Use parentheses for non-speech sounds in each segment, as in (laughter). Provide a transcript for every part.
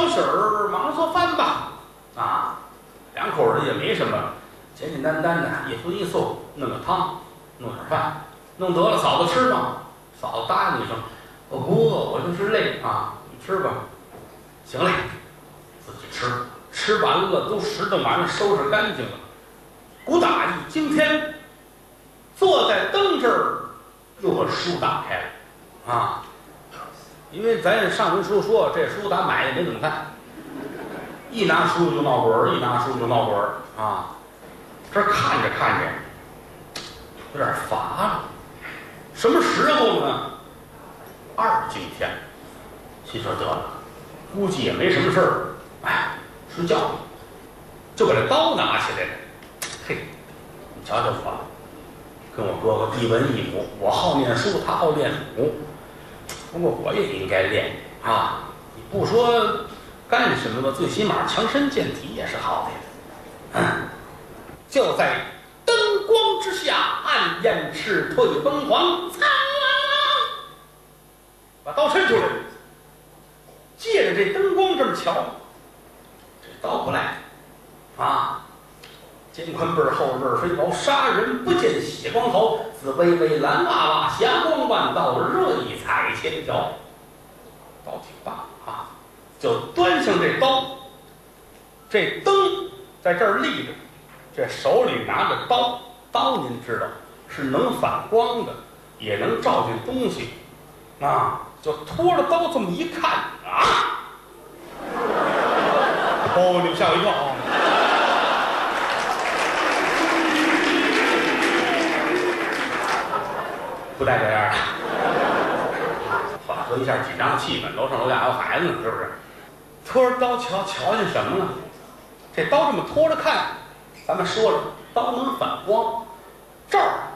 完事儿忙着做饭吧。啊，两口人也没什么，简简单单的一荤一素，弄个汤，弄点饭，弄得了，嫂子吃吧。嫂子答应一声，我不饿，我就是累啊，你吃吧。行嘞，自己吃，吃完了都拾掇完了，收拾干净了。鼓打一惊天，坐在灯这儿，又把书打开了啊。因为咱上文书说，这书咱买也没怎么看，一拿书就闹鬼儿，一拿书就闹鬼儿啊。这看着看着，有点乏了。什么时候呢？二更天，心说得了，估计也没什么事儿，哎，睡觉，就把这刀拿起来了。嘿，你瞧瞧我，跟我哥哥一文一武，我好念书，他好练武。不过我也应该练啊！你不说干什么吧，最起码强身健体也是好的。嗯，就在灯光之下，暗焰赤退崩黄，苍啷啷，把刀伸出来，借着这灯光这么瞧，这刀不赖啊！肩宽背厚，刃飞薄，杀人不见血光头。紫微微，蓝娃娃，霞光万道，瑞彩天条。倒挺大啊，就端上这刀。这灯在这儿立着，这手里拿着刀，刀您知道是能反光的，也能照见东西啊。就拖着刀这么一看啊，哦，你们吓我一跳啊！不带这样的，和一下紧张的气氛。楼上楼下还有孩子呢，是不是？托着刀瞧，瞧见什么了？这刀这么托着看，咱们说了，刀能反光，这儿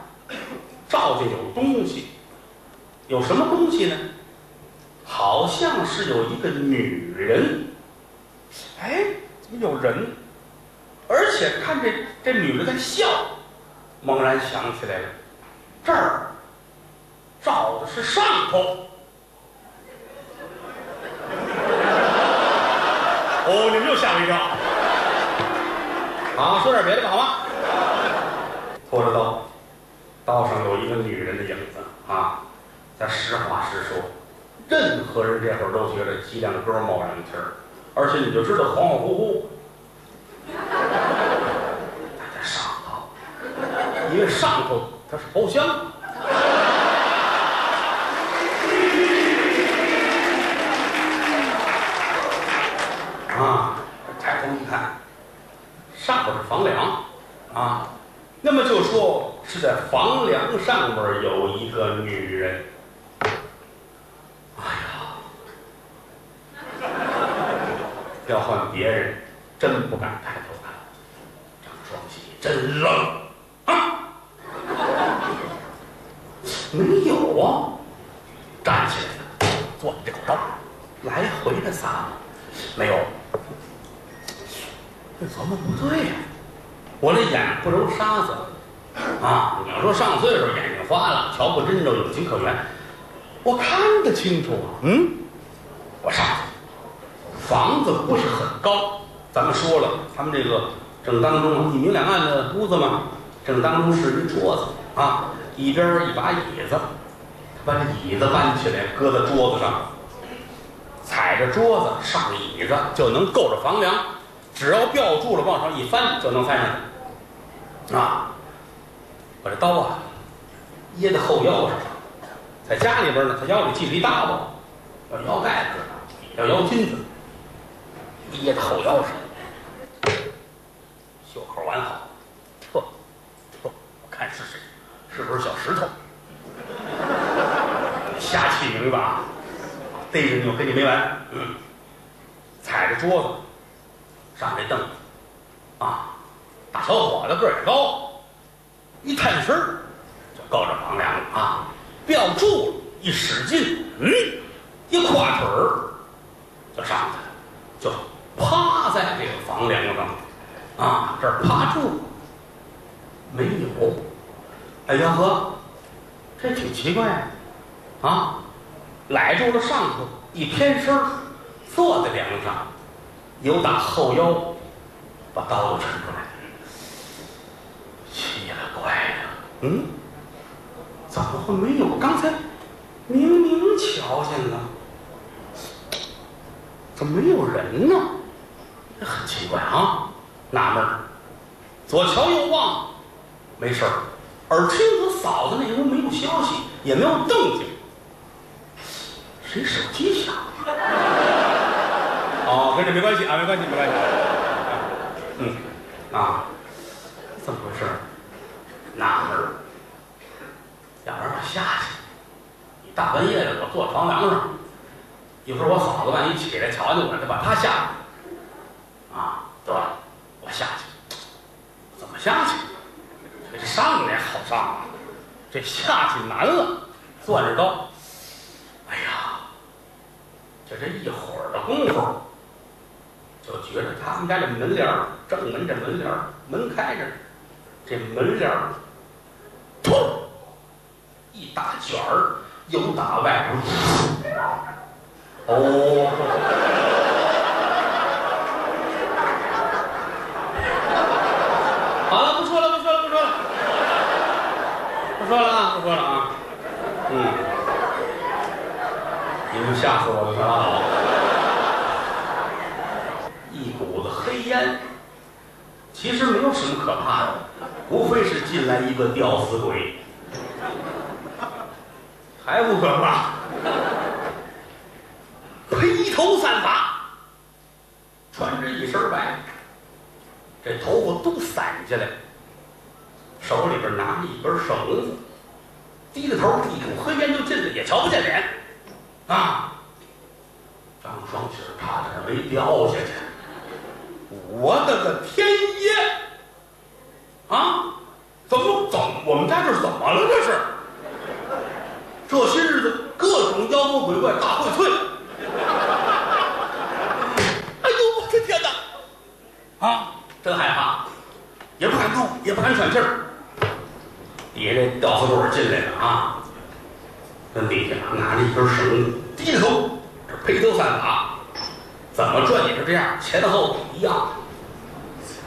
照见有东西，有什么东西呢？好像是有一个女人。哎，怎么有人？而且看这这女的在笑，猛然想起来了，这儿。照的是上头，哦，你们又吓我一跳。好，说点别的吧，好吗？拖着刀，刀上有一个女人的影子啊。咱实话实说，任何人这会儿都觉得脊梁沟冒冷气儿，而且你就知道恍恍惚惚。大家上头，因为上头它是包厢。看，上边是房梁，啊，那么就说是在房梁上边有一个女人。哎呀，要换别人，真不敢抬头看。张双喜真冷啊！没有啊，站起来，攥着口刀，来回的撒，没有。这琢磨不对呀，我这眼不揉沙子啊！你要说上岁数眼睛花了，瞧不真着，有情可原。我看得清楚啊，嗯，我上去，房子不是很高，咱们说了，他们这个正当中一明两暗的屋子嘛，正当中是一桌子啊，一边一把椅子，把这椅子搬起来搁在桌子上，踩着桌子上椅子就能够着房梁。只要吊住了，往上一翻就能翻上去。啊，把这刀啊掖在后腰上。在家里边呢，他腰里系着一大包，要腰带子，要腰巾子，掖在后腰上，袖口完好。呵，呵，我看是谁？是不是小石头？瞎起名字啊！逮着你我跟你没完。嗯，踩着桌子。上这凳子，啊，大小伙子个儿也高，一探身儿就够着房梁了啊！吊住了，一使劲，嗯，一跨腿儿就上去了，就趴在这个房梁上，啊，这儿趴住，没有。哎呀呵，这挺奇怪啊！啊，揽住了上头，一偏身，坐在梁上，扭打后腰把刀子抻出来。奇了怪了，嗯，怎么会没有？刚才明明瞧见了，怎么没有人呢？这很奇怪啊，纳闷。左瞧右望，没事儿，耳听我嫂子那屋没有消息，也没有动静。谁手机响？哦，跟这没关系啊，没关系，没关系。嗯，啊，怎么回事？纳闷儿。要不然我下去。你大半夜的，我坐床梁上，一会儿我嫂子万一起来瞧见我，再把她吓着。啊，得了，我下去。怎么下去？这上来好上啊，这下去难了。攥着刀，哎呀，就这一会儿的功夫，就觉得他们家这门帘儿，正门这门帘儿，门开着，这门帘儿，突一大卷儿，又打外边。哦。好了，不说了，不说了，不说了，不说了啊，不说了啊。嗯，你们吓死我了，是吧倒。一股其实没有什么可怕的，无非是进来一个吊死鬼，还不可怕。披头散发，穿着一身白。这头发都散下来，手里边拿着一根绳子，低着头，一股黑烟就进来，也瞧不见脸，啊！张双喜差点没掉下去，我的个天爷！啊，怎么怎么我们家这是怎么了？这是这些日子各种妖魔鬼怪大荟萃，哎呦我的天哪！啊！真害怕，也不敢动，也不敢喘气儿。底下这吊死鬼进来了啊，跟底下拿着一根绳子，低着头，这披头散发，怎么转也是这样，前后一样。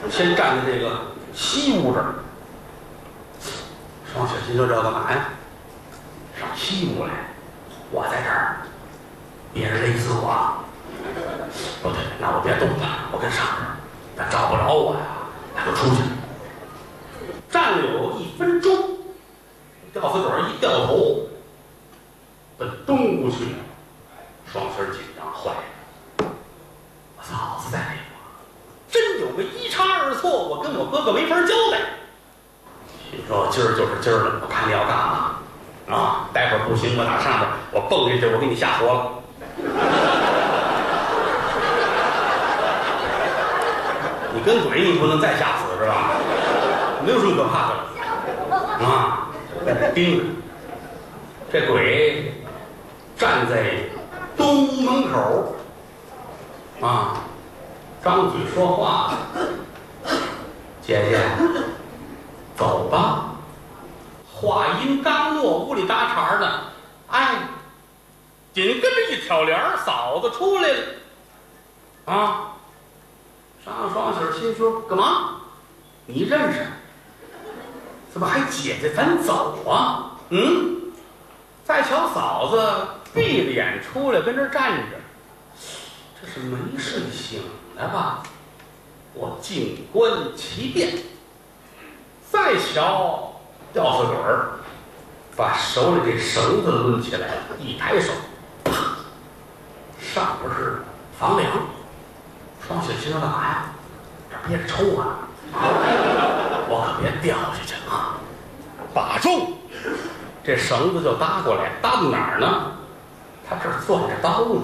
先站在这个西屋这儿，双雪心说：“这干嘛呀？上西屋来，我在这儿，别人勒死我。不对，那我别动了，我跟上边。”他找不着我呀，那就出去。站了有一分钟，吊死鬼一掉头，奔东屋去。双喜紧张坏了，我嫂子在那屋，真有个一差二错，我跟我哥哥没法交代。你说今儿就是今儿了，我看你要干嘛啊？待会儿不行，我打上边我蹦下去，我给你吓活了。(laughs) 你跟鬼，你不能再吓死是吧？没有什么可怕的了啊！在这盯着，这鬼站在东屋门口啊，张嘴说话：“姐姐，走吧。”话音刚落，屋里搭茬的，哎，紧跟着一挑帘嫂子出来了啊。张双喜心说：“干嘛？你认识？怎么还姐姐？咱走啊！嗯，再瞧嫂子闭着眼出来，跟这站着，这是没睡醒了吧？我静观其变。再瞧吊死鬼儿，把手里这绳子抡起来，一抬手，啪，上边是房梁。”双雪心说：“干嘛呀？这憋着抽啊！我可别掉下去啊！把住！这绳子就搭过来，搭到哪儿呢？他这攥着刀呢，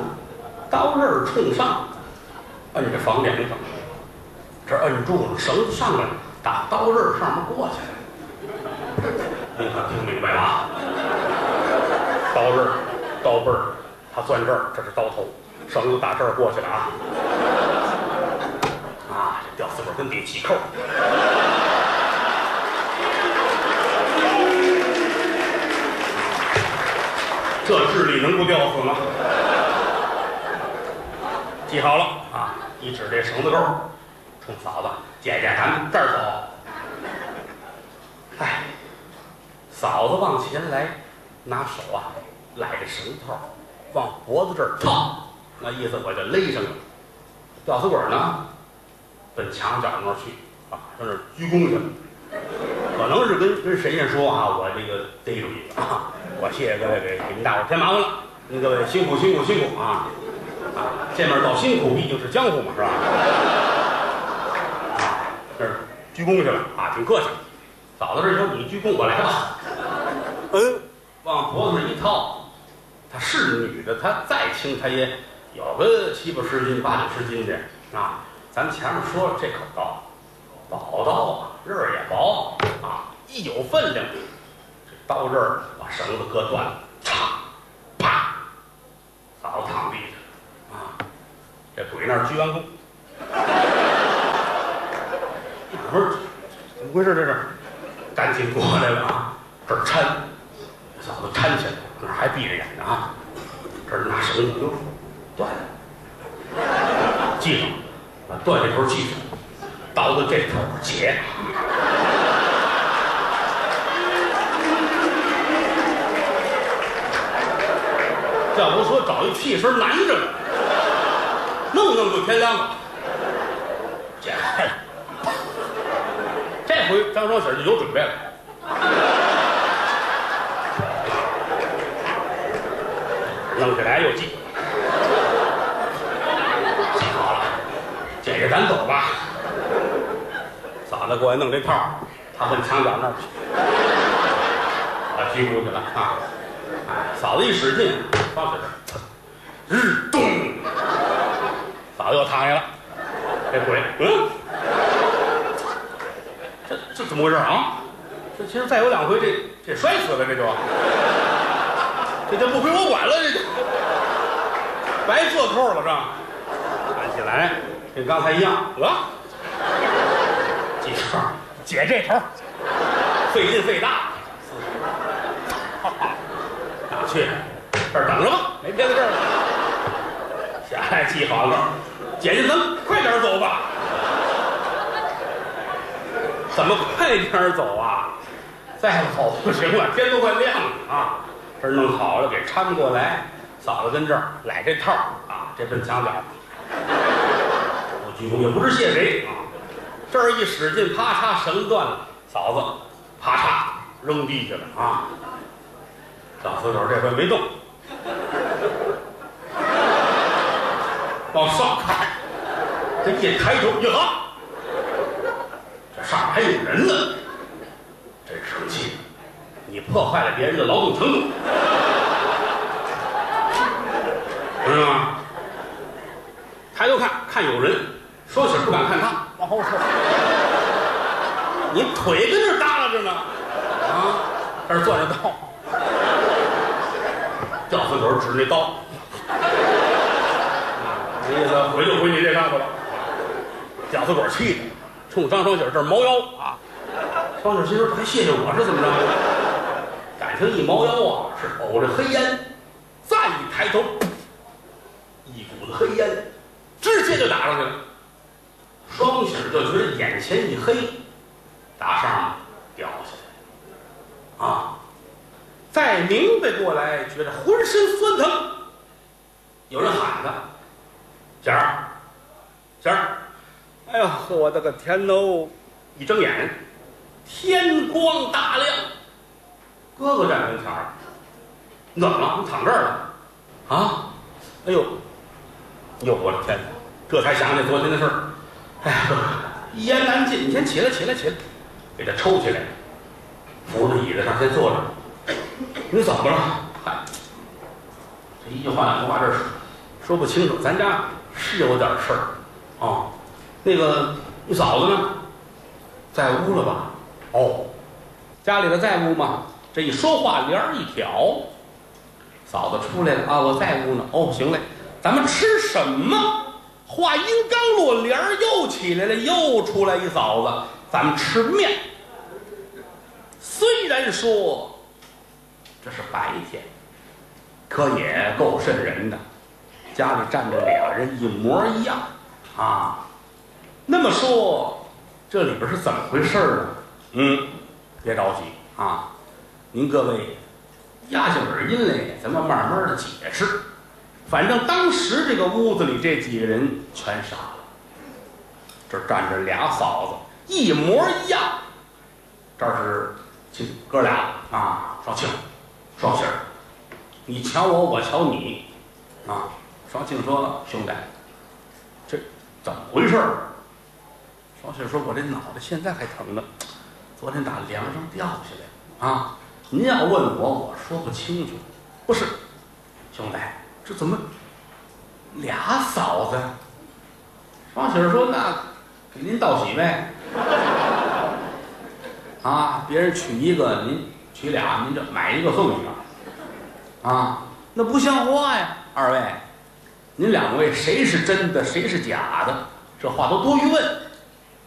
刀刃冲上，摁着房梁上，这摁住了，绳子上来，打刀刃上面过去了。您可听明白了？刀刃、刀背儿，他攥这儿，这是刀头，绳子打这儿过去了啊！”啊！这吊死鬼跟底起扣，这智力能不吊死吗？记好了啊！一指这绳子钩，冲嫂子姐姐，咱们这儿走。哎，嫂子往前来，拿手啊揽着绳套，往脖子这儿套，那意思我就勒上了。吊死鬼呢，奔墙角那去啊，上那鞠躬去了。可能是跟跟神仙说啊，我这个逮住一个啊，我谢谢各位给给您大伙添麻烦了，您各位辛苦辛苦辛苦啊啊，见面道辛苦，毕竟是江湖嘛，是吧？啊，这儿鞠躬去了啊，挺客气。嫂子这说你鞠躬，我来吧。嗯，往脖子上一套，她是女的，她再轻，她也有个七八十斤、八九十斤的啊。咱们前面说了，这可刀，宝刀啊，刃儿也薄啊，一有分量，这刀刃儿把绳子割断了，嚓，啪，嫂子这鬼那儿鞠完躬，不是怎么回事？这是，赶紧过来了啊，这儿搀，嫂子搀起来，那还闭着眼呢啊，这儿拿绳子哟，断了，系上，把断这头系上，刀子这头解。要不说找一替身难着呢，弄弄就天亮了。这回张双喜就有准备了。弄起来又系，系好了，姐姐咱走吧。嫂子过来弄这套，他奔墙角那儿去，把鞠躬去了啊。嫂子一使劲，双喜这日动，又躺下了。这鬼，嗯，这这怎么回事啊？这其实再有两回，这这摔死了，这就，这就不归我管了，这就白做扣了是吧？看起来跟刚才一样，啊，记住，解这头，费劲费大，(laughs) 哪去？这儿等着吧，没别的事儿了。下来系好了，姐姐咱快点走吧。怎么快点走啊？再走不行了，天都快亮了啊！这弄好了，给搀过来，嫂子跟这儿揽这套啊，这奔墙角。我鞠躬也不知谢谁啊，这儿一使劲，啪嚓，绳断了，嫂子啪嚓扔地下了啊！小死狗这回没动，往上看，这一抬头，呀，这上面还有人呢，真生气！你破坏了别人的劳动成果，知道吗？抬头看看有人，双喜不敢看他，往后撤。(laughs) 你腿跟这儿耷拉着呢，啊，这儿攥着刀，吊死狗指那刀，(laughs) 那意思回就回你这上头了。吊死鬼气的，冲张双喜这儿猫腰啊！双喜心说：“还谢谢我是怎么着？”感情一猫腰啊，是呕着黑烟，再一抬头，一股子黑烟直接就打上去了。双喜就觉得眼前一黑，打上掉下来了啊！再明白过来，觉得浑身酸疼，有人喊他：“贤儿，贤儿！”哎呀，我的个天喽！一睁眼，天光大亮，哥哥站跟前儿，你怎么了？你躺这儿了？啊？哎呦，哟，我的天哪！这才想起昨天的事儿。哎呀，一言难尽，你先起来，起来，起来，给他抽起来，扶着椅子上先坐着。你怎么了？嗨，这一句话两句话，这说不清楚。咱家是有点事儿。那个，你嫂子呢？在屋了吧？哦，家里的在屋吗？这一说话帘儿一挑，嫂子出来了啊！我在屋呢。哦，行嘞，咱们吃什么？话音刚落，帘儿又起来了，又出来一嫂子，咱们吃面。虽然说这是白天，可也够瘆人的。家里站着俩人一模一样啊。那么说，这里边是怎么回事呢？嗯，别着急啊，您各位压下耳音来，咱们慢慢的解释。反正当时这个屋子里这几个人全傻了，这站着俩嫂子，一模一样。这是亲哥俩啊，双庆、双喜儿，你瞧我，我瞧你，啊。双庆说：“兄弟，这怎么回事？”王喜说：“我这脑袋现在还疼呢，昨天打梁上掉下来啊！您要问我，我说不清楚。不是，兄弟，这怎么俩嫂子？”王喜说：“那给您道喜呗。(laughs) 啊，别人娶一个，您娶俩，您就买一个送一个。啊，那不像话呀，二位。”您两位谁是真的，谁是假的？这话都多余问，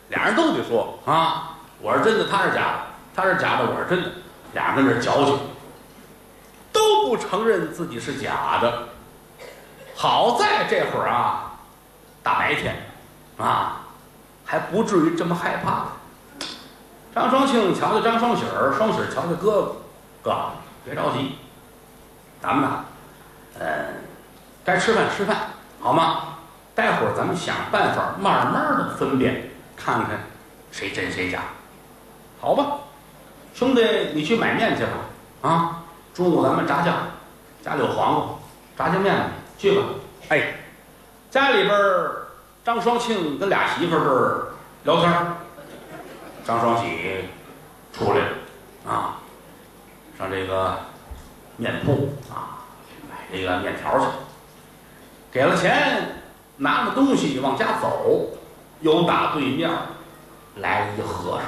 俩人都得说啊！我是真的，他是假的；他是假的，我是真的。俩人跟这矫情，都不承认自己是假的。好在这会儿啊，大白天啊，还不至于这么害怕。张双庆瞧瞧张双喜儿，双喜儿瞧瞧哥哥，哥别着急，咱们呢，呃。该吃饭吃饭，好吗？待会儿咱们想办法，慢慢的分辨，看看谁真谁假，好吧？兄弟，你去买面去吧。啊，中午咱们炸酱，家里有黄瓜，炸酱面去吧。哎，家里边张双庆跟俩媳妇儿这儿聊天张双喜出来了啊，上这个面铺啊买这个面条去。给了钱，拿着东西往家走，又打对面来了一和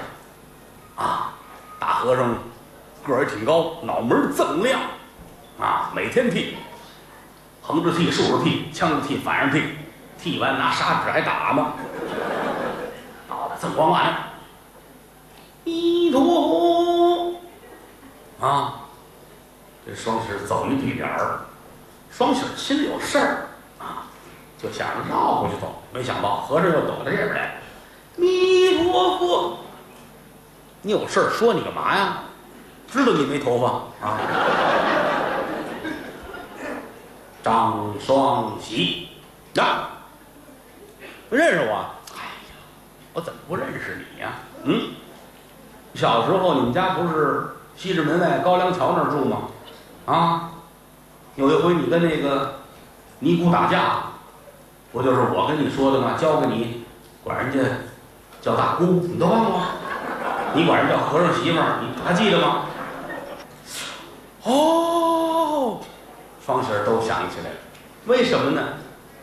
尚，啊，大和尚个儿也挺高，脑门锃亮，啊，每天剃，横着剃，竖着剃，枪着剃，反着剃，剃完拿砂纸还打吗？脑袋锃光光的，弥陀佛，啊，这双喜走一对脸儿，双喜心里有事儿。就想着绕过去走，没想到和尚又躲到这边来。弥陀佛，你有事儿说你干嘛呀？知道你没头发啊？张双喜，那不认识我？哎呀，我怎么不认识你呀？嗯，小时候你们家不是西直门外高粱桥那儿住吗？啊，有一回你跟那个尼姑打架。不就是我跟你说的吗？教给你管人家叫大姑，你都忘了？你管人叫和尚媳妇儿，你还记得吗？哦，双喜儿都想起来了，为什么呢？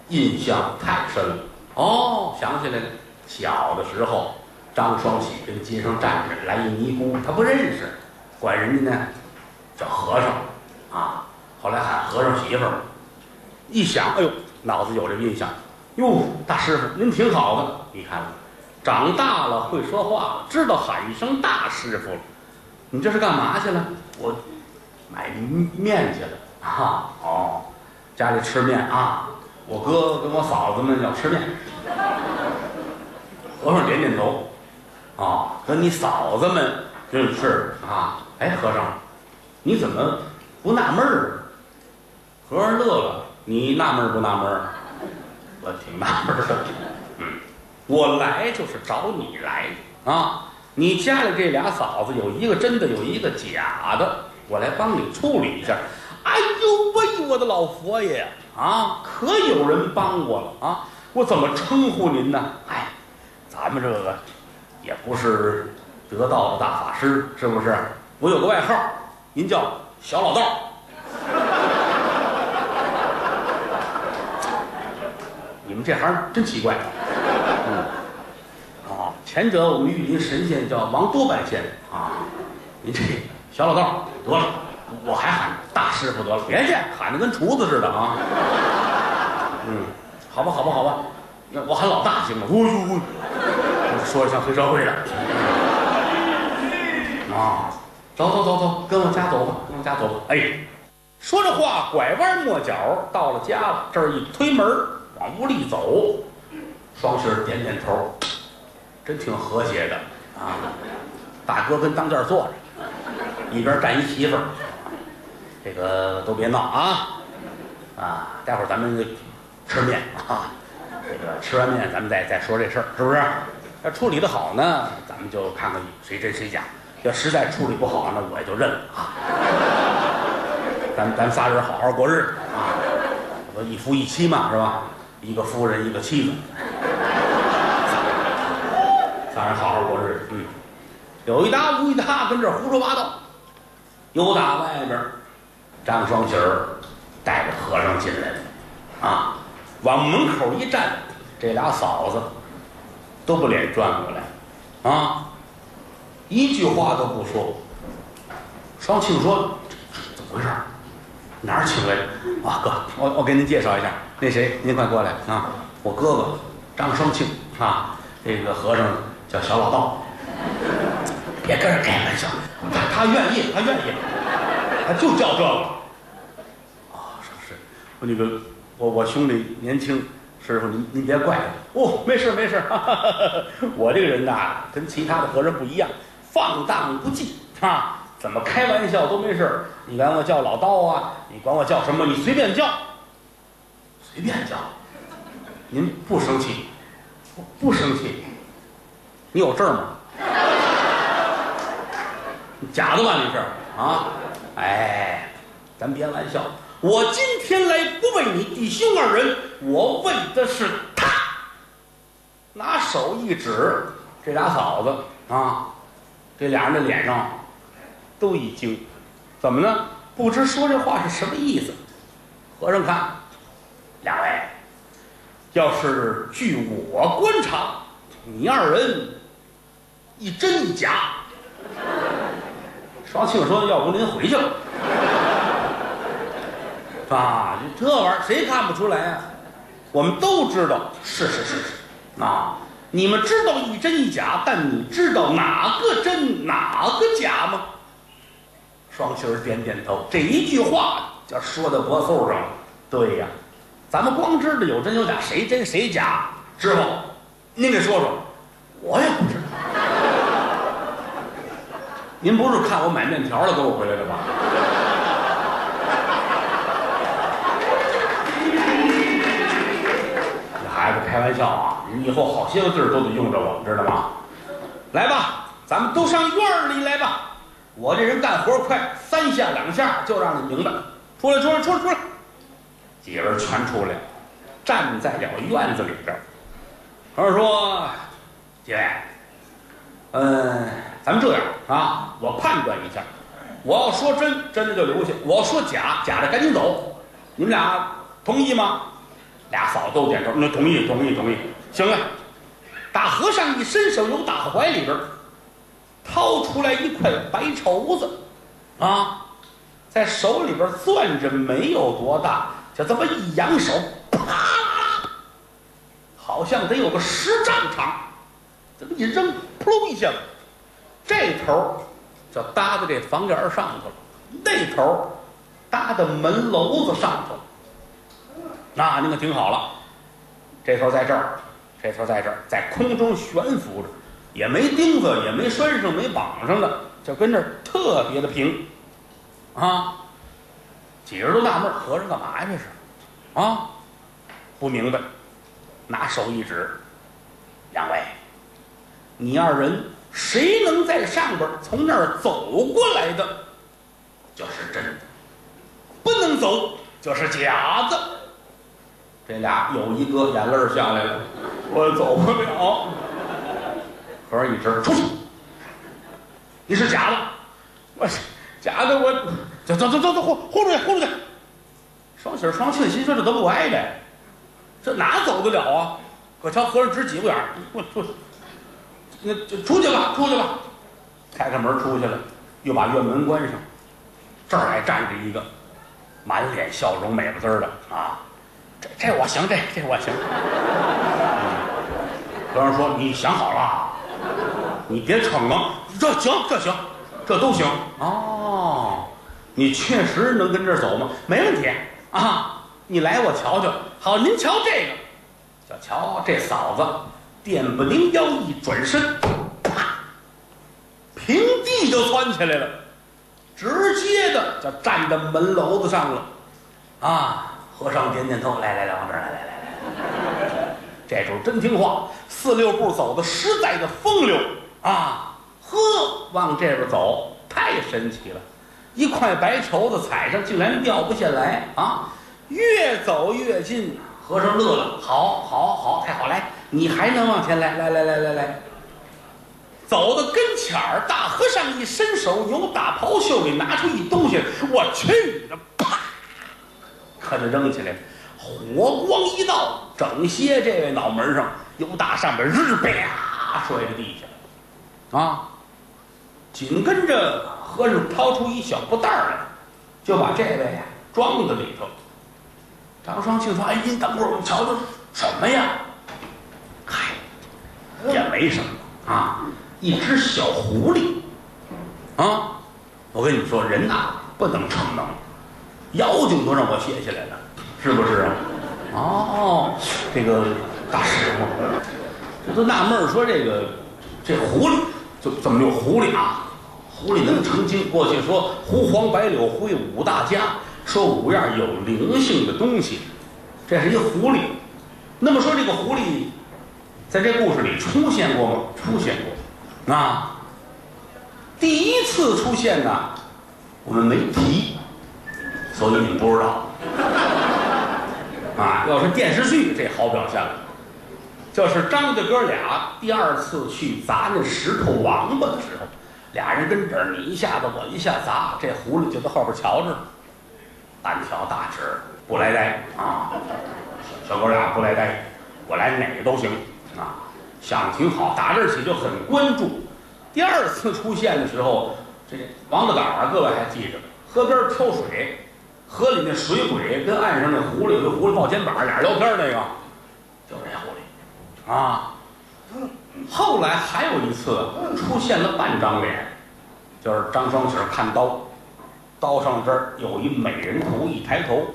印象太深了。哦，想起来了，小的时候，张双喜跟街上站着，来一尼姑，他不认识，管人家呢叫和尚，啊，后来喊和尚媳妇儿，一想，哎呦。脑子有这个印象，哟，大师傅您挺好的，你看，长大了会说话了，知道喊一声大师傅了。你这是干嘛去了？我买面去了。啊，哦，家里吃面啊。我哥跟我嫂子们要吃面。和尚点点头。啊，跟你嫂子们真是啊。哎，和尚，你怎么不纳闷儿？和尚乐了。你纳闷不纳闷？我挺纳闷的。嗯，我来就是找你来啊！你家里这俩嫂子有一个真的，有一个假的，我来帮你处理一下。哎呦喂，我的老佛爷啊，可有人帮我了啊！我怎么称呼您呢？哎，咱们这个也不是得道的大法师，是不是？我有个外号，您叫小老道。们这行真奇怪，嗯，啊，前者我们玉林神仙叫王多半仙啊，您这小老道得了，我还喊大师傅得了，别介，喊的跟厨子似的啊，嗯，好吧，好吧，好吧，那我喊老大行吗？哦呦，说的像黑社会的，啊，走走走走，跟我家走吧，跟我家走吧，哎。说着话，拐弯抹角到了家了。这儿一推门往屋里走，双喜儿点点头，真挺和谐的啊。大哥跟当间坐着，一边站一媳妇儿。这个都别闹啊啊！待会儿咱们吃面啊，这个吃完面咱们再再说这事儿，是不是？要处理的好呢，咱们就看看谁真谁假；要实在处理不好，那我也就认了啊。(laughs) 咱咱仨人好好过日子啊，我一夫一妻嘛，是吧？一个夫人，一个妻子，仨人好好过日子。嗯，有一搭无一搭，跟这胡说八道。又打外边，张双喜儿带着和尚进来了，啊，往门口一站，这俩嫂子都不脸转过来，啊，一句话都不说。双庆说：“怎么回事？哪儿请来的？啊，哥，我我给您介绍一下，那谁，您快过来啊！我哥哥张双庆啊，这个和尚叫小老道。别跟人开玩笑，他他愿意，他愿意，他就叫这个。啊，是是，我那个我我兄弟年轻，师傅您您别怪我哦，没事没事，哈 (laughs) 哈我这个人呐，跟其他的和尚不一样，放荡不羁啊，怎么开玩笑都没事。你管我叫老道啊，你管我叫什么，你随便叫，随便叫，您不生气，不生气，你有证吗？假的吧？你是啊？哎，咱别玩笑。我今天来不为你弟兄二人，我为的是他。拿手一指，这俩嫂子啊，这俩人的脸上都一惊，怎么呢？不知说这话是什么意思。和尚看，两位，要是据我观察，你二人一真一假。双庆说：“要不您回去吧，啊，这玩意儿谁看不出来呀？我们都知道，是是是是，啊，你们知道一真一假，但你知道哪个真哪个假吗？”双喜儿点点头，这一句话就说到脖子上了。对呀，咱们光知道有真有假，谁真谁假？师傅，您给说说，我也不知道。您不是看我买面条了给我回来的吧？这孩子开玩笑啊！你以后好些个字儿都得用着我，知道吗？来吧，咱们都上院里来吧。我这人干活快，三下两下就让你明白。出来，出来，出来，出来！几人全出来，站在了院子里边。和尚说：“几位，嗯。”咱们这样啊，我判断一下，我要说真，真的就留下；我要说假，假的赶紧走。你们俩同意吗？俩嫂子都点头，那同意，同意，同意。行了，大和尚一伸手由大怀里边掏出来一块白绸子，啊，在手里边攥着，没有多大，就这么一扬手，啪，好像得有个十丈长，这么一扔，噗一下子。这头就搭在这房檐上头了，那头搭在门楼子上头。那您可听好了，这头在这儿，这头在这儿，在空中悬浮着，也没钉子，也没拴上，没绑上的，就跟这儿特别的平。啊，几个人都纳闷，和尚干嘛呀？这是啊，不明白，拿手一指，两位，你二人。谁能在上边从那儿走过来的，就是真的；不能走就是假的。这俩有一个眼泪下来了，我走不了。和尚一指，出去！你是假的，我假的，我走走走走走，豁豁出去，豁出去！双喜儿双庆心说这都不挨着，这哪走得了啊？可瞧和尚直挤巴眼儿，我出。那就出去吧，出去吧，开开门出去了，又把院门关上。这儿还站着一个，满脸笑容、美不滋儿的啊！这这我行，这这我行。和尚说：“你想好了，你别逞啊！这行，这行，这都行。哦，你确实能跟这儿走吗？没问题啊，你来我瞧瞧。好，您瞧这个，小瞧这嫂子，电不灵腰一转身，啪，平地就窜起来了，直接的就站在门楼子上了。啊，和尚点点头，来来来，往这儿来来来来，这主真听话，四六步走的实在的风流啊。呵，往这边走，太神奇了！一块白绸子踩上，竟然掉不下来啊！越走越近，和尚乐了，好，好，好，太好！来，你还能往前来，来，来，来，来，来，走到跟前儿，大和尚一伸手，由大袍袖里拿出一东西，我去你的，啪，可就扔起来了，火光一道，整些这位脑门上，由大上边日啪摔在地下，啊！紧跟着和尚掏出一小布袋来，就把这位呀装在里头。张双庆说：“哎，您等会儿，我们瞧瞧什么呀？嗨，也没什么啊，一只小狐狸。啊，我跟你说，人呐不能逞能，妖精都让我卸下来了，是不是啊？哦，这个大师傅，这都纳闷说这个这狐狸怎怎么有狐狸啊？”狐狸能成精。过去说胡黄白柳灰五大家，说五样有灵性的东西，这是一狐狸。那么说这个狐狸，在这故事里出现过吗？出现过。啊，第一次出现呢，我们没提，所以你们不知道。(laughs) 啊，要是电视剧，这好表现了，就是张家哥俩第二次去砸那石头王八的时候。俩人跟这儿，你一下子我一下砸，这狐狸就在后边瞧着呢。单挑大指不来呆啊，小哥俩不来呆，我来哪个都行啊，想的挺好。打这儿起就很关注。第二次出现的时候，这王八杆啊，各位还记着？河边挑水，河里那水鬼跟岸上那狐狸，这狐狸抱肩膀，俩人聊天那个，就是这狐狸啊。后来还有一次出现了半张脸，就是张双喜看刀，刀上这儿有一美人图，一抬头，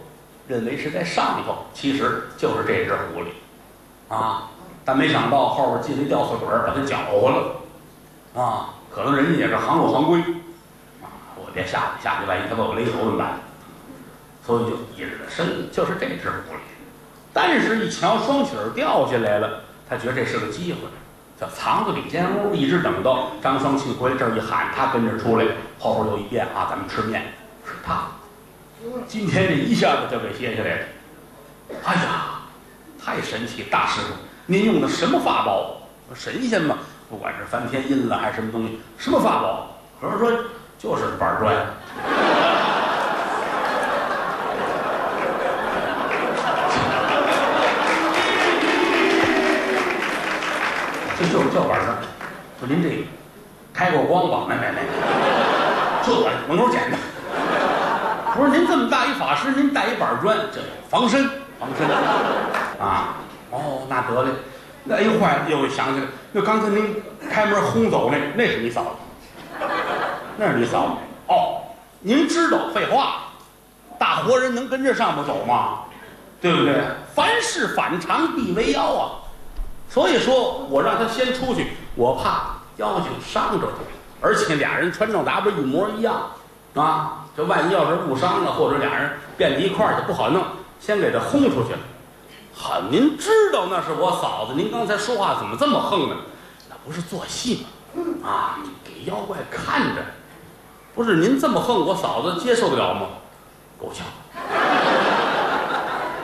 认为是在上头，其实就是这只狐狸，啊，但没想到后边进了吊死鬼把它搅和了，啊，可能人家也是行路行规，啊，我别下去，下去万一他把我勒头怎么办？所以就隐了身，就是这只狐狸。但是，一瞧双喜掉下来了，他觉得这是个机会。藏在里间屋，一直等到张双庆回来这儿一喊，他跟着出来，后边又一变啊，咱们吃面，是他。今天这一下子就给歇下来了。哎呀，太神奇！大师傅，您用的什么法宝？神仙嘛，不管是翻天印了还是什么东西，什么法宝？和尚说就是板砖。就是叫板砖，说您这个开过光吧？没没没，就我门口捡的。不是您这么大一法师，您带一板砖，这防身防身啊！哦，那得嘞。那哎呦坏了，又想起来，那刚才您开门轰走那，那是你嫂子，那是你嫂子。哦，您知道？废话，大活人能跟这上边走吗？对不对？凡事反常必为妖啊！所以说我让他先出去，我怕妖精伤着他，而且俩人穿着打扮一模一样，啊，这万一要是误伤了，或者俩人变在一块儿就不好弄，先给他轰出去了。好，您知道那是我嫂子，您刚才说话怎么这么横呢？那不是做戏吗？啊，给妖怪看着，不是您这么横，我嫂子接受得了吗？够呛。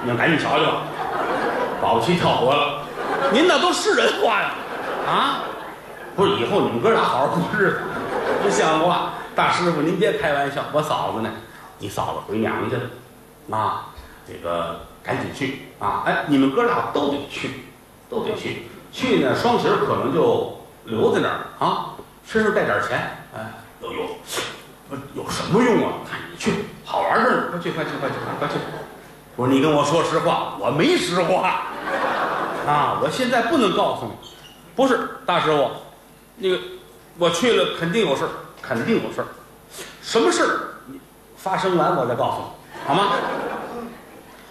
你们赶紧瞧瞧吧，保不齐跳河了。您那都是人话呀，啊，不是以后你们哥俩好好过日子，不像话。大师傅，您别开玩笑，我嫂子呢？你嫂子回娘家了，啊，这个赶紧去啊！哎，你们哥俩都得去，都得去。去呢，双喜可能就留在那儿啊，身上带点钱。哎，有有，不有什么用啊？看你去，好玩儿呢，快去快去快去快去！我说你跟我说实话，我没实话。啊！我现在不能告诉你，不是大师傅，那个我去了肯定有事肯定有事什么事儿？发生完我再告诉你，好吗？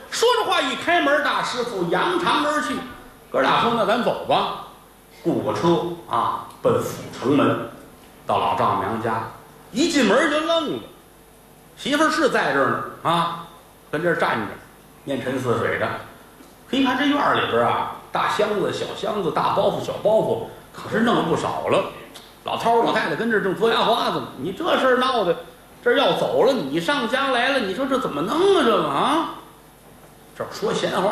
说着话，一开门，大师傅扬长而去。哥俩说：“那咱走吧。”雇个车啊，奔阜城门，到老丈母娘家，一进门就愣了。媳妇儿是在这儿呢啊，跟这儿站着，面沉似水的。可一看这院里边啊，大箱子、小箱子，大包袱、小包袱，可是弄了不少了。老头儿、老太太跟这儿正嘬牙花子呢。你这事儿闹的，这要走了，你上家来了，你说这怎么弄啊？这个啊，这说闲话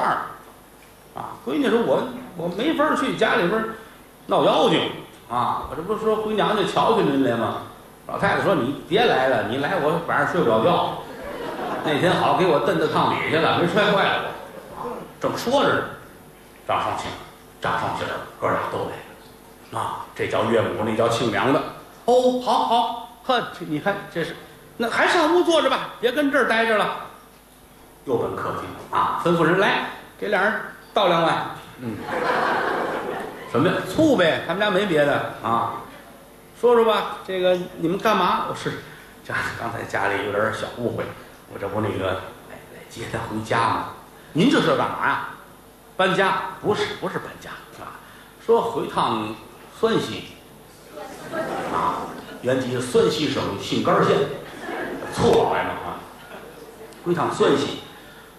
啊。闺女说：“我我没法去家里边闹妖精啊！我这不是说回娘家瞧瞧您来吗？”老太太说：“你别来了，你来我晚上睡不着觉。那天好给我蹬到炕底下了，没摔坏了。”正说着呢，张双庆、张双喜儿哥俩都来了啊！这叫岳母，那叫亲娘的。哦，好好呵，你看这是，那还上屋坐着吧，别跟这儿待着了。又奔客厅啊，吩咐人来给俩人倒两碗。嗯，什么呀？醋呗，他们家没别的啊。说说吧，这个你们干嘛？我是家刚才家里有点小误会，我这不那个来来接他回家吗？您这是干嘛呀？搬家？不是，不是搬家啊。说回趟酸西啊，原籍酸西省杏干县，醋老爷们啊，回趟酸西。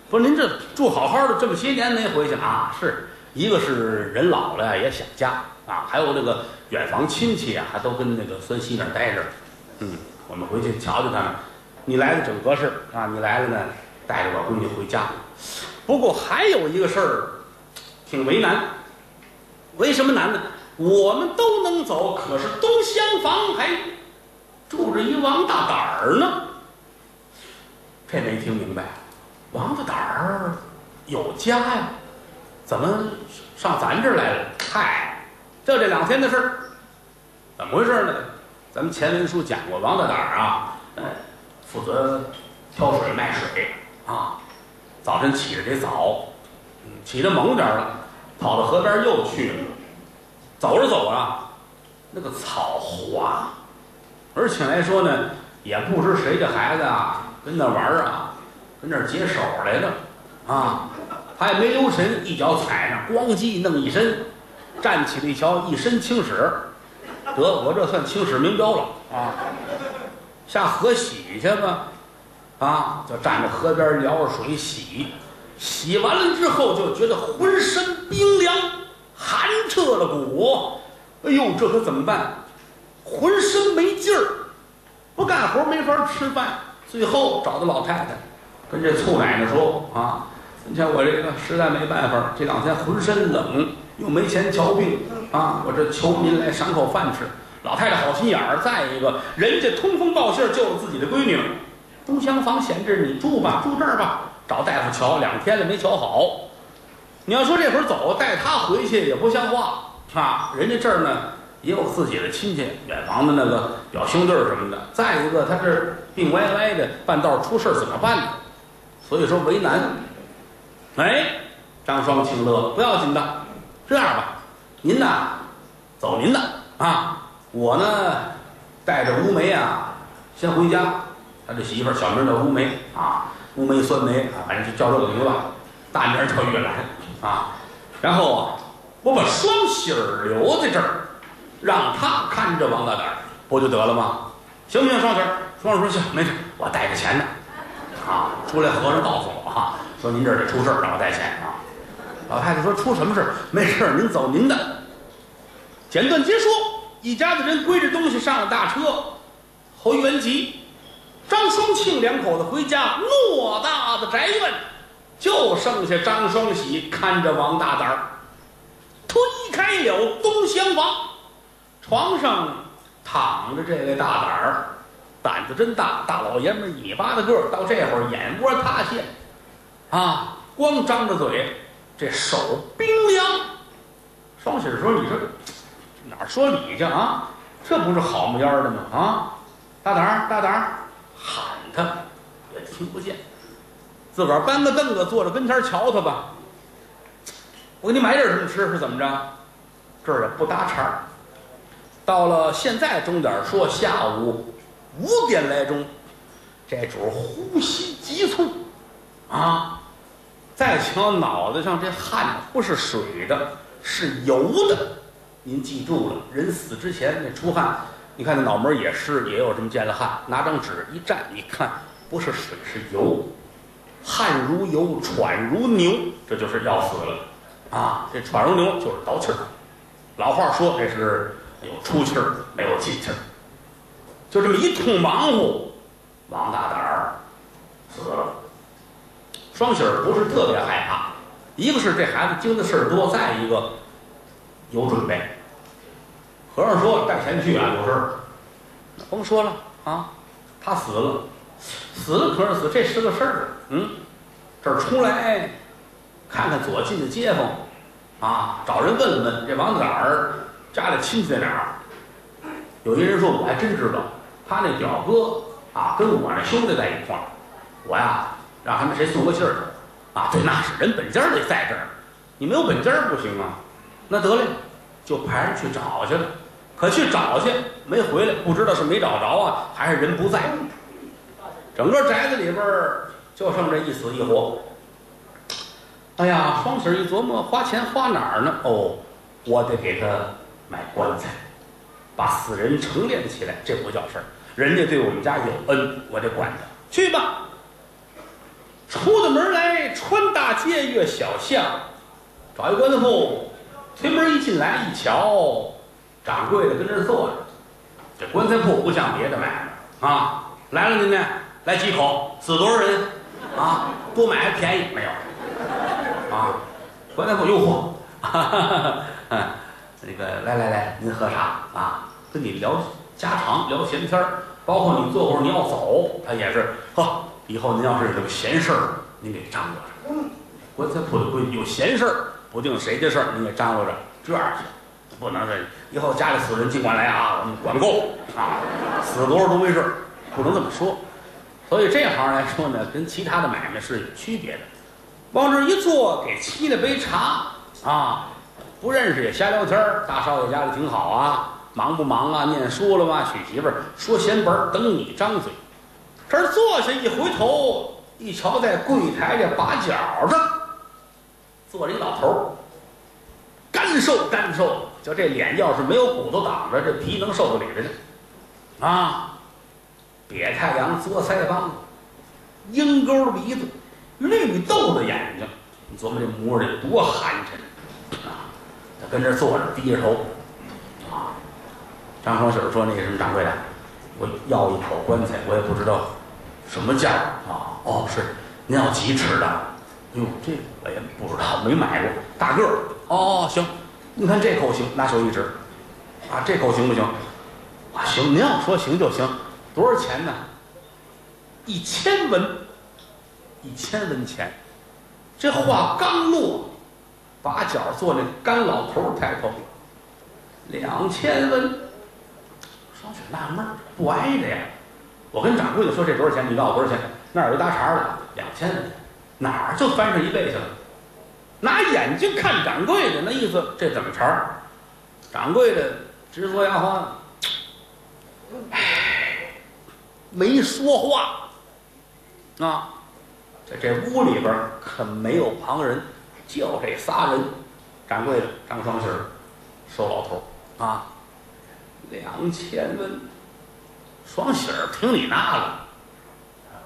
不是您这住好好的，这么些年没回去啊？是一个是人老了呀，也想家啊，还有那个远房亲戚啊，还都跟那个酸西那儿待着。嗯，我们回去瞧瞧他们。你来的正合适啊，你来了呢，带着我闺女回家。不过还有一个事儿，挺为难。为什么难呢？我们都能走，可是东厢房还住着一王大胆儿呢。这没听明白。王大胆儿有家呀，怎么上咱这儿来了？嗨，就这两天的事儿。怎么回事呢？咱们前文书讲过，王大胆儿啊，负责挑水卖水啊。早晨起得早，起得猛点儿了，跑到河边又去了。走着走啊，那个草滑，而且来说呢，也不知谁的孩子啊，跟那玩儿啊，跟那解手来的啊，他也没留神，一脚踩上，咣叽弄一身，站起来一瞧，一身青屎，得我这算青史名标了啊！下河洗去吧。啊，就站在河边撩着水洗，洗完了之后就觉得浑身冰凉，寒彻了骨。哎呦，这可怎么办？浑身没劲儿，不干活没法吃饭。最后找到老太太，跟这醋奶奶说：“啊，你瞧我这个实在没办法，这两天浑身冷，又没钱瞧病啊，我这求您来赏口饭吃。”老太太好心眼儿，再一个人家通风报信救了自己的闺女。东厢房闲置，你住吧，住这儿吧。找大夫瞧，两天了没瞧好。你要说这会儿走，带他回去也不像话啊。人家这儿呢也有自己的亲戚，远房的那个表兄弟什么的。再一个，他这病歪歪的，半道出事怎么办呢？所以说为难。哎，张双庆乐了，不要紧的。这样吧，您呐，走您的啊。我呢，带着乌梅啊，先回家。他这媳妇儿小名叫乌梅啊，乌梅酸梅啊，反正就叫这个名字吧。大名叫玉兰啊。然后啊，我把双喜儿留在这儿，让他看着王大胆，不就得了吗？行不行？双喜儿，双喜儿说行，没事，我带着钱呢。啊，出来和尚告诉我啊，说您这儿得出事儿，让我带钱啊。老太太说出什么事儿？没事儿，您走您的。简短结束，一家子人归着东西上了大车，回原籍。张双庆两口子回家，偌大的宅院，就剩下张双喜看着王大胆儿。推开了东厢房，床上躺着这位大胆儿，胆子真大，大老爷们儿一米八的个儿，到这会儿眼窝塌陷，啊，光张着嘴，这手冰凉。双喜说：“你这哪说理去啊？这不是好模样的吗？啊，大胆儿，大胆儿！”喊他也听不见，自个儿搬个凳子坐着跟前瞧他吧。我给你买点什么吃是怎么着？这儿也不搭茬儿。到了现在钟点说下午五点来钟，这主呼吸急促啊！再瞧脑袋上这汗不是水的，是油的。您记住了，人死之前那出汗，你看那脑门也湿，也有这么见了汗。拿张纸一蘸，你看不是水是油，汗如油，喘如牛，这就是要死了啊！这喘如牛就是倒气儿。老话说这是有出气儿没有进气儿，就这么一通忙活，王大胆儿死了。双喜儿不是特别害怕，一个是这孩子经的事儿多，再一个有准备。和尚说带钱去啊，有事儿。甭说了啊，他死了，死了可是死，这是个事儿。嗯，这儿出来看看左近的街坊啊，找人问问这王大胆儿家里亲戚在哪儿。有一人说，我还真知道，他那表哥啊，跟我那兄弟在一块儿。我呀。让他们谁送个信儿去啊？对，那是人本家得在这儿，你没有本家不行啊。那得嘞，就派人去找去了。可去找去没回来，不知道是没找着啊，还是人不在。整个宅子里边就剩这一死一活。哎呀，双喜一琢磨，花钱花哪儿呢？哦，我得给他买棺材，把死人成殓起来，这不叫事儿。人家对我们家有恩，我得管他。去吧。出的门来，穿大街，越小巷，找一棺材铺，推门一进来，一瞧，掌柜的跟这儿坐着。这棺材铺不像别的买卖啊，来了您呢，来几口，死多少人啊？多买还便宜没有？啊，棺材铺诱惑，(laughs) 那个来来来，您喝茶啊，跟你聊家常，聊闲天儿，包括你坐会儿你要走，他也是呵。以后您要是有闲事儿，您给张罗着。棺材铺的规矩，有闲事儿，不定谁的事儿，您给张罗着。这样行，不能这以后家里死人尽管来啊，我们管够啊，死多少都没事，不能这么说。所以这行来说呢，跟其他的买卖是有区别的。往这一坐，给沏了杯茶啊，不认识也瞎聊天。大少爷家里挺好啊，忙不忙啊？念书了吗？娶媳妇儿？说闲本，等你张嘴。这儿坐下一回头一瞧，在柜台这把角上坐着一老头儿，瘦干瘦，就这脸要是没有骨头挡着，这皮能瘦到里边去啊！瘪太阳，嘬腮帮子，鹰钩鼻子，绿豆的眼睛，你琢磨这模样得多寒碜啊！他跟这坐着，低着头啊。张双喜说：“那个什么掌柜的。”我要一口棺材，我也不知道什么价啊。哦，是您要几尺的？哟，这个我也不知道，没买过。大个儿哦，行，你看这口行，拿手一指，啊，这口行不行？啊，行，您要说行就行。多少钱呢？一千文，一千文钱。这话刚落，把脚坐那干老头抬头，两千文。双雪纳闷儿，不挨着呀！我跟掌柜的说这多少钱？你告诉我多少钱？那儿有搭茬的，两千文，哪儿就翻上一倍去了？拿眼睛看掌柜的，那意思这怎么茬儿？掌柜的直说牙花，唉，没说话。啊，在这屋里边可没有旁人，就这仨人：掌柜的张双喜儿，瘦老头儿啊。两千文，双喜儿听你那个，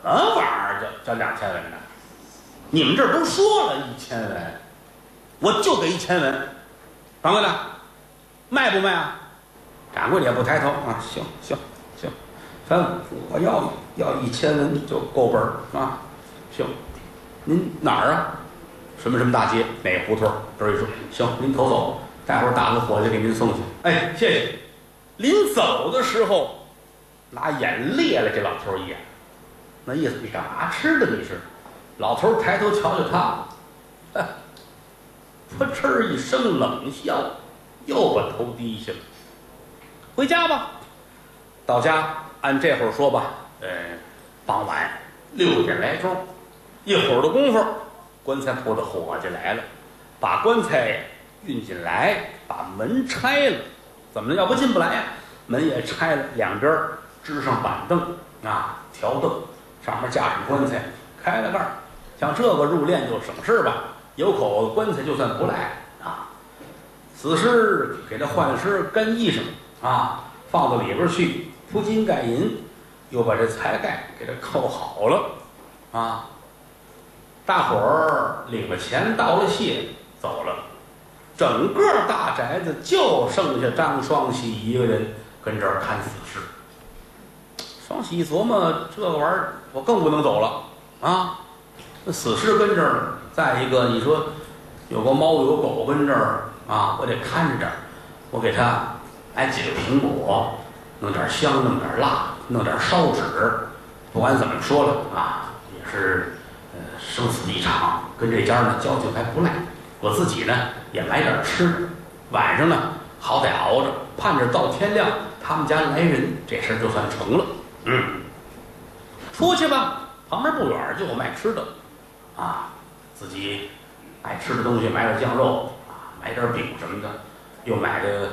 什么玩意儿叫叫两千文呢？你们这儿都说了一千文，我就给一千文。掌柜的，卖不卖啊？掌柜的也不抬头啊，行行行，反正我要要一千文就够本儿啊。行，您哪儿啊？什么什么大街哪胡同？这儿一说，行，您投走，待会儿打个伙计给您送去。哎，谢谢。临走的时候，拿眼裂了这老头一眼，那意思你干嘛吃的你是？老头抬头瞧瞧他，扑哧一声冷笑，又把头低下了。回家吧，到家按这会儿说吧，呃，傍晚六点来钟，一会儿的功夫，棺材铺的伙计来了，把棺材运进来，把门拆了。怎么了？要不进不来呀？门也拆了，两边支上板凳啊，条凳，上面架上棺材，开了盖儿。像这个入殓就省事吧，有口棺材就算不赖啊。死尸给他换身干衣裳啊，放到里边去铺金盖银，又把这财盖给他扣好了啊。大伙儿领了钱，道了谢，走了。整个大宅子就剩下张双喜一个人跟这儿看死尸。双喜一琢磨，这个玩意儿我更不能走了啊！那死尸跟这儿，再一个你说有个猫有狗跟这儿啊，我得看着点儿。我给他买几个苹果，弄点香，弄点辣，弄点烧纸。不管怎么说了啊，也是呃生死一场，跟这家呢交情还不赖。我自己呢也买点吃的，晚上呢好歹熬着，盼着到天亮他们家来人，这事儿就算成了。嗯，出去吧，旁边不远就有卖吃的，啊，自己爱吃的东西买点酱肉啊，买点饼什么的，又买个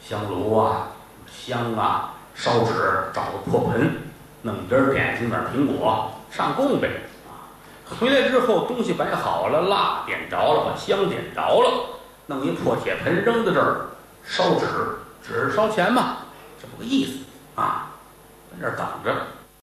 香炉啊、香啊、烧纸，找个破盆，弄点点心、点苹果上供呗。啊，回来之后东西摆好了，蜡点着了，把香点着了，弄一破铁盆扔在这儿，烧纸，纸烧钱嘛，这么个意思啊。在这儿等着。